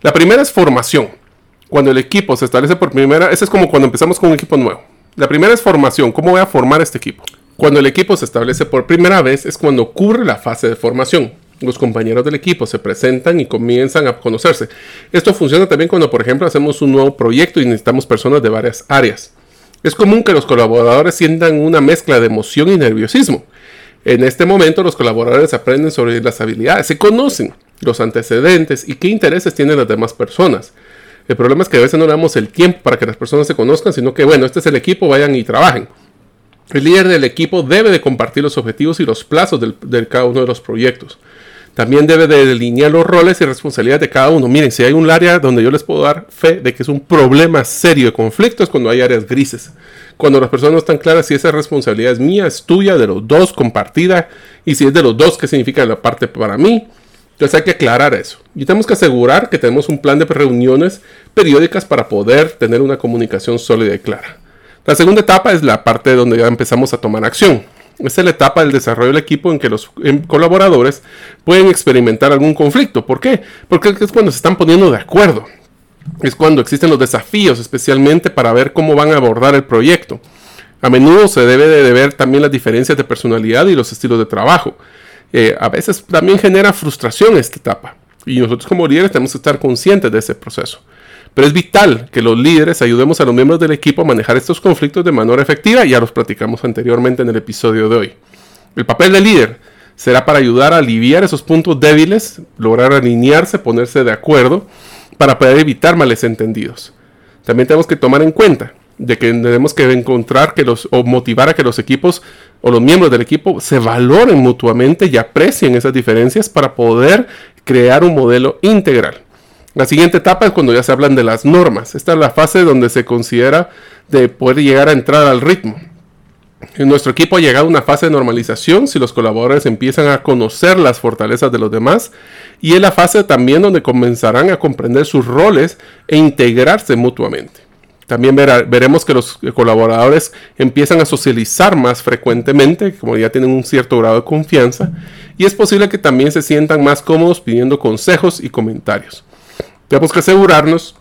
La primera es formación. Cuando el equipo se establece por primera, ese es como cuando empezamos con un equipo nuevo. La primera es formación. ¿Cómo voy a formar este equipo? Cuando el equipo se establece por primera vez es cuando ocurre la fase de formación. Los compañeros del equipo se presentan y comienzan a conocerse. Esto funciona también cuando, por ejemplo, hacemos un nuevo proyecto y necesitamos personas de varias áreas. Es común que los colaboradores sientan una mezcla de emoción y nerviosismo. En este momento los colaboradores aprenden sobre las habilidades, se conocen los antecedentes y qué intereses tienen las demás personas. El problema es que a veces no damos el tiempo para que las personas se conozcan, sino que, bueno, este es el equipo, vayan y trabajen. El líder del equipo debe de compartir los objetivos y los plazos de cada uno de los proyectos. También debe de delinear los roles y responsabilidades de cada uno. Miren, si hay un área donde yo les puedo dar fe de que es un problema serio de conflictos cuando hay áreas grises. Cuando las personas no están claras si esa responsabilidad es mía, es tuya, de los dos, compartida. Y si es de los dos, ¿qué significa la parte para mí? Entonces hay que aclarar eso. Y tenemos que asegurar que tenemos un plan de reuniones periódicas para poder tener una comunicación sólida y clara. La segunda etapa es la parte donde ya empezamos a tomar acción. Esta es la etapa del desarrollo del equipo en que los colaboradores pueden experimentar algún conflicto. ¿Por qué? Porque es cuando se están poniendo de acuerdo. Es cuando existen los desafíos, especialmente para ver cómo van a abordar el proyecto. A menudo se debe de ver también las diferencias de personalidad y los estilos de trabajo. Eh, a veces también genera frustración esta etapa. Y nosotros como líderes tenemos que estar conscientes de ese proceso. Pero es vital que los líderes ayudemos a los miembros del equipo a manejar estos conflictos de manera efectiva. Ya los platicamos anteriormente en el episodio de hoy. El papel del líder será para ayudar a aliviar esos puntos débiles, lograr alinearse, ponerse de acuerdo para poder evitar males entendidos. También tenemos que tomar en cuenta de que tenemos que encontrar que los, o motivar a que los equipos o los miembros del equipo se valoren mutuamente y aprecien esas diferencias para poder crear un modelo integral. La siguiente etapa es cuando ya se hablan de las normas. Esta es la fase donde se considera de poder llegar a entrar al ritmo. En nuestro equipo ha llegado una fase de normalización si los colaboradores empiezan a conocer las fortalezas de los demás y es la fase también donde comenzarán a comprender sus roles e integrarse mutuamente. También veremos que los colaboradores empiezan a socializar más frecuentemente, como ya tienen un cierto grado de confianza, y es posible que también se sientan más cómodos pidiendo consejos y comentarios. Tenemos que asegurarnos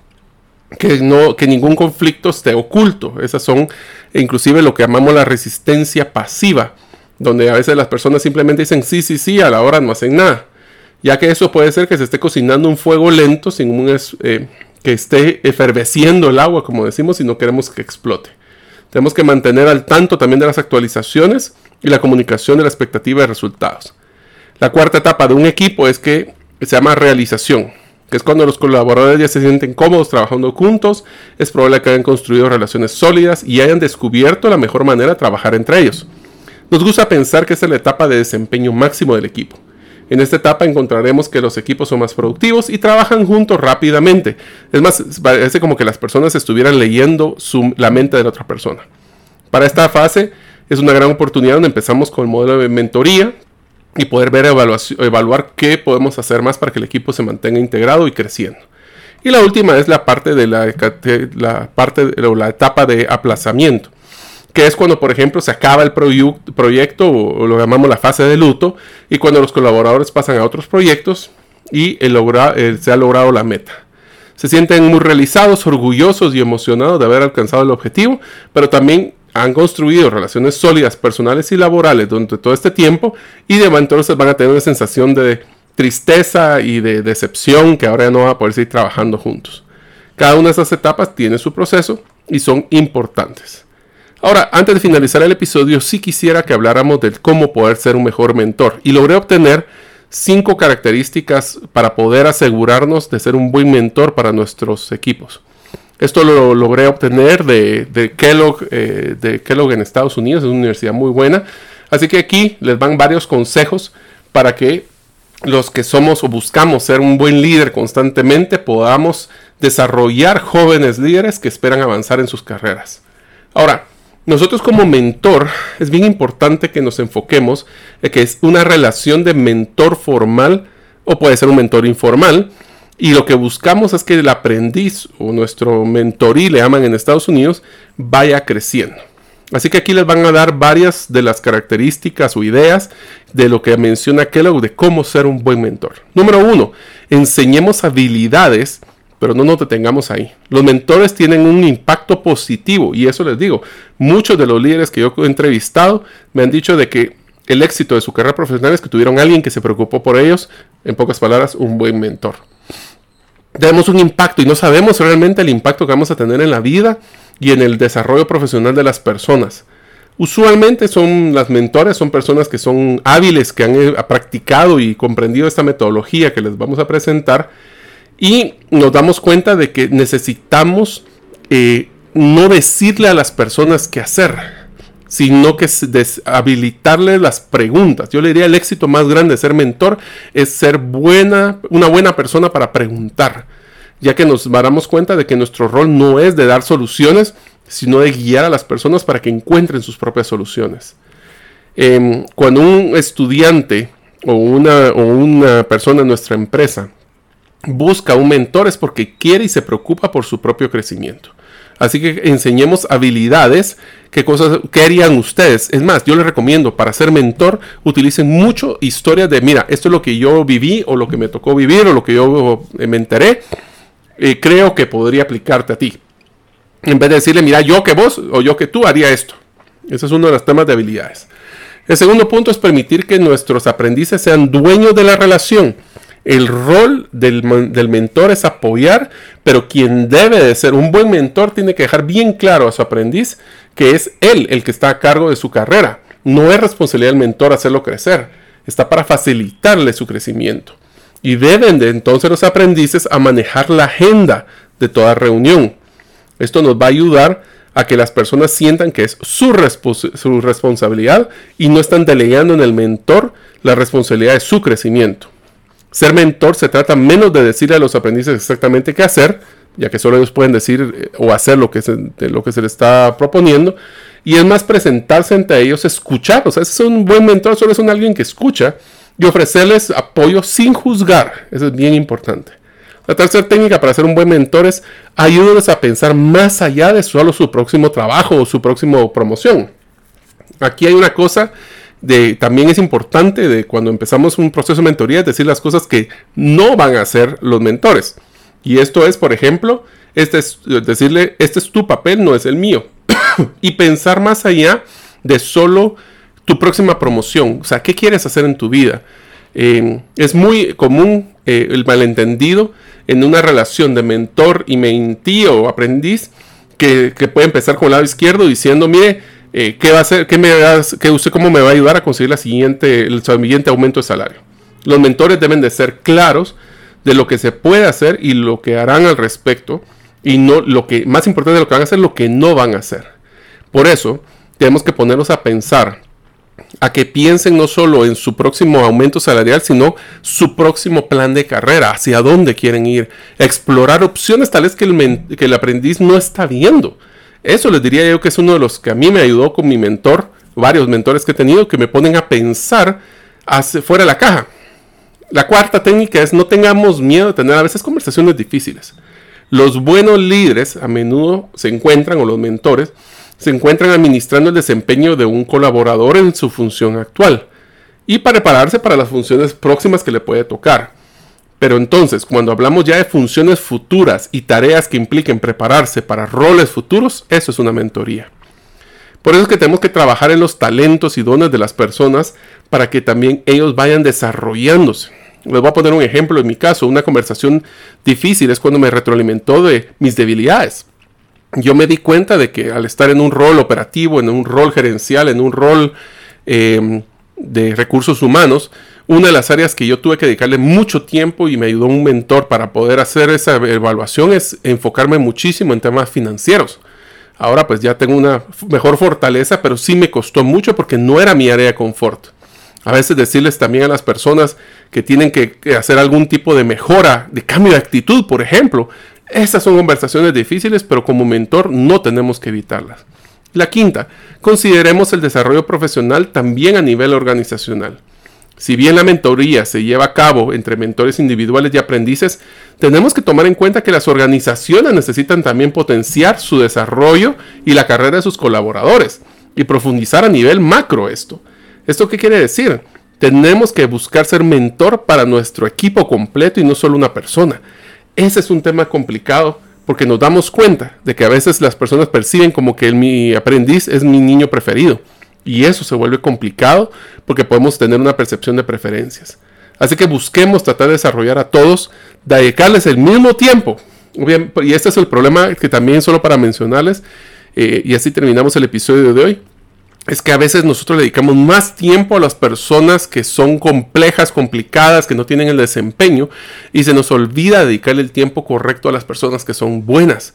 que, no, que ningún conflicto esté oculto. Esas son inclusive lo que llamamos la resistencia pasiva, donde a veces las personas simplemente dicen sí, sí, sí, a la hora no hacen nada. Ya que eso puede ser que se esté cocinando un fuego lento sin eh, que esté eferveciendo el agua, como decimos, y no queremos que explote. Tenemos que mantener al tanto también de las actualizaciones y la comunicación de la expectativa de resultados. La cuarta etapa de un equipo es que se llama realización, que es cuando los colaboradores ya se sienten cómodos trabajando juntos, es probable que hayan construido relaciones sólidas y hayan descubierto la mejor manera de trabajar entre ellos. Nos gusta pensar que esta es la etapa de desempeño máximo del equipo. En esta etapa encontraremos que los equipos son más productivos y trabajan juntos rápidamente. Es más, parece como que las personas estuvieran leyendo la mente de la otra persona. Para esta fase es una gran oportunidad donde empezamos con el modelo de mentoría y poder ver evaluar qué podemos hacer más para que el equipo se mantenga integrado y creciendo. Y la última es la parte de la, parte o la etapa de aplazamiento que es cuando, por ejemplo, se acaba el proyecto o, lo llamamos la fase de luto, y cuando los colaboradores pasan a otros proyectos y se ha logrado la meta. Se sienten muy realizados, orgullosos y emocionados de haber alcanzado el objetivo, pero también han construido relaciones sólidas, personales y laborales durante todo este tiempo y de entonces van a tener una sensación de tristeza y de decepción que ahora ya no van a poder seguir trabajando juntos. Cada una de esas etapas tiene su proceso y son importantes. Ahora, antes de finalizar el episodio, sí quisiera que habláramos de cómo poder ser un mejor mentor. Y logré obtener cinco características para poder asegurarnos de ser un buen mentor para nuestros equipos. Esto lo logré obtener de, Kellogg, eh, de Kellogg en Estados Unidos, es una universidad muy buena. Así que aquí les van varios consejos para que los que somos o buscamos ser un buen líder constantemente podamos desarrollar jóvenes líderes que esperan avanzar en sus carreras. Ahora, nosotros como mentor es bien importante que nos enfoquemos en que es una relación de mentor formal o puede ser un mentor informal. Y lo que buscamos es que el aprendiz o nuestro mentorí, le llaman en Estados Unidos, vaya creciendo. Así que aquí les van a dar varias de las características o ideas de lo que menciona Kellogg de cómo ser un buen mentor. Número uno, enseñemos habilidades pero no nos detengamos ahí. Los mentores tienen un impacto positivo y eso les digo, muchos de los líderes que yo he entrevistado me han dicho de que el éxito de su carrera profesional es que tuvieron alguien que se preocupó por ellos, en pocas palabras, un buen mentor. Tenemos un impacto y no sabemos realmente el impacto que vamos a tener en la vida y en el desarrollo profesional de las personas. Usualmente son las mentores, son personas que son hábiles, que han eh, practicado y comprendido esta metodología que les vamos a presentar y nos damos cuenta de que necesitamos eh, no decirle a las personas qué hacer, sino que habilitarle las preguntas. Yo le diría el éxito más grande de ser mentor es ser buena, una buena persona para preguntar, ya que nos damos cuenta de que nuestro rol no es de dar soluciones, sino de guiar a las personas para que encuentren sus propias soluciones. Em, cuando un estudiante o una, o una persona en nuestra empresa busca un mentor es porque quiere y se preocupa por su propio crecimiento. Así que enseñemos habilidades, qué cosas, qué harían ustedes. Es más, yo les recomiendo para ser mentor, utilicen mucho historias de, mira, esto es lo que yo viví o lo que me tocó vivir o lo que yo eh, me enteré. Creo que podría aplicarte a ti. En vez de decirle, mira, yo que vos o yo que tú haría esto. Ese es uno de los temas de habilidades. El segundo punto es permitir que nuestros aprendices sean dueños de la relación el rol del, mentor es apoyar, pero quien debe de ser un buen mentor tiene que dejar bien claro a su aprendiz que es él el que está a cargo de su carrera. No es responsabilidad del mentor hacerlo crecer, está para facilitarle su crecimiento. Y deben de entonces los aprendices a manejar la agenda de toda reunión. Esto nos va a ayudar a que las personas sientan que es su, su responsabilidad y no están delegando en el mentor la responsabilidad de su crecimiento. Ser mentor se trata menos de decirle a los aprendices exactamente qué hacer, ya que solo ellos pueden decir eh, o hacer lo que se, lo que se les está proponiendo, y es más presentarse ante ellos, escuchar, o sea, es un buen mentor, solo es un alguien que escucha y ofrecerles apoyo sin juzgar, eso es bien importante. La tercera técnica para ser un buen mentor es ayúdales a pensar más allá de solo su próximo trabajo o su próxima promoción. Aquí hay una cosa también es importante de cuando empezamos un proceso de mentoría decir las cosas que no van a hacer los mentores. Y esto es, por ejemplo, Este es decirle, este es tu papel, no es el mío. (coughs) y pensar más allá de solo tu próxima promoción. O sea, ¿qué quieres hacer en tu vida? Eh, es muy común eh, el malentendido en una relación de mentor y mentío o aprendiz que, puede empezar con el lado izquierdo diciendo, mire, eh, ¿qué va a hacer? ¿Qué me que usted cómo me va a ayudar a conseguir la siguiente, el siguiente aumento de salario? Los mentores deben de ser claros de lo que se puede hacer y lo que harán al respecto y no lo que más importante de lo que van a hacer, lo que no van a hacer. Por eso tenemos que ponernos a pensar a que piensen no solo en su próximo aumento salarial, sino su próximo plan de carrera, hacia dónde quieren ir, explorar opciones tales que el, que el aprendiz no está viendo. Eso les diría yo que es uno de los que a mí me ayudó con mi mentor, varios mentores que he tenido, que me ponen a pensar hacia, fuera de la caja. La cuarta técnica es no tengamos miedo de tener a veces conversaciones difíciles. Los buenos líderes a menudo se encuentran, o los mentores, se encuentran administrando el desempeño de un colaborador en su función actual y para prepararse para las funciones próximas que le puede tocar. Pero entonces, cuando hablamos ya de funciones futuras y tareas que impliquen prepararse para roles futuros, eso es una mentoría. Por eso es que tenemos que trabajar en los talentos y dones de las personas para que también ellos vayan desarrollándose. Les voy a poner un ejemplo en mi caso. Una conversación difícil es cuando me retroalimentó de mis debilidades yo me di cuenta de que al estar en un rol operativo, en un rol gerencial, en un rol em, de recursos humanos, una de las áreas que yo tuve que dedicarle mucho tiempo y me ayudó un mentor para poder hacer esa evaluación es enfocarme muchísimo en temas financieros. Ahora pues ya tengo una mejor fortaleza, pero sí me costó mucho porque no era mi área de confort. A veces decirles también a las personas que tienen que hacer algún tipo de mejora, de cambio de actitud, por ejemplo, estas son conversaciones difíciles, pero como mentor no tenemos que evitarlas. La quinta, consideremos el desarrollo profesional también a nivel organizacional. Si bien la mentoría se lleva a cabo entre mentores individuales y aprendices, tenemos que tomar en cuenta que las organizaciones necesitan también potenciar su desarrollo y la carrera de sus colaboradores y profundizar a nivel macro esto. ¿Esto qué quiere decir? Tenemos que buscar ser mentor para nuestro equipo completo y no solo una persona. Ese es un tema complicado porque nos damos cuenta de que a veces las personas perciben como que mi aprendiz es mi niño preferido. Y eso se vuelve complicado porque podemos tener una percepción de preferencias. Así que busquemos tratar de desarrollar a todos, dedicarles el mismo tiempo. Y este es el problema que también solo para mencionarles, eh, y así terminamos el episodio de hoy es que a veces nosotros dedicamos más tiempo a las personas que son complejas, complicadas, que no tienen el desempeño, y se nos olvida dedicarle el tiempo correcto a las personas que son buenas.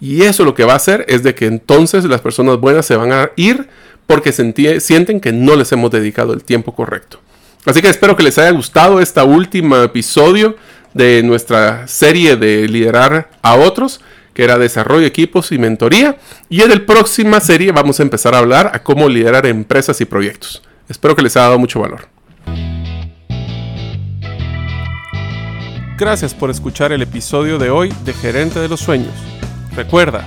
Y eso lo que va a hacer es de que entonces las personas buenas se van a ir porque sienten que no les hemos dedicado el tiempo correcto. Así que espero que les haya gustado este último episodio de nuestra serie de liderar a otros que era desarrollo de equipos y mentoría. Y en la próxima serie vamos a empezar a hablar a cómo liderar empresas y proyectos. Espero que les haya dado mucho valor. Gracias por escuchar el episodio de hoy de Gerente de los Sueños. Recuerda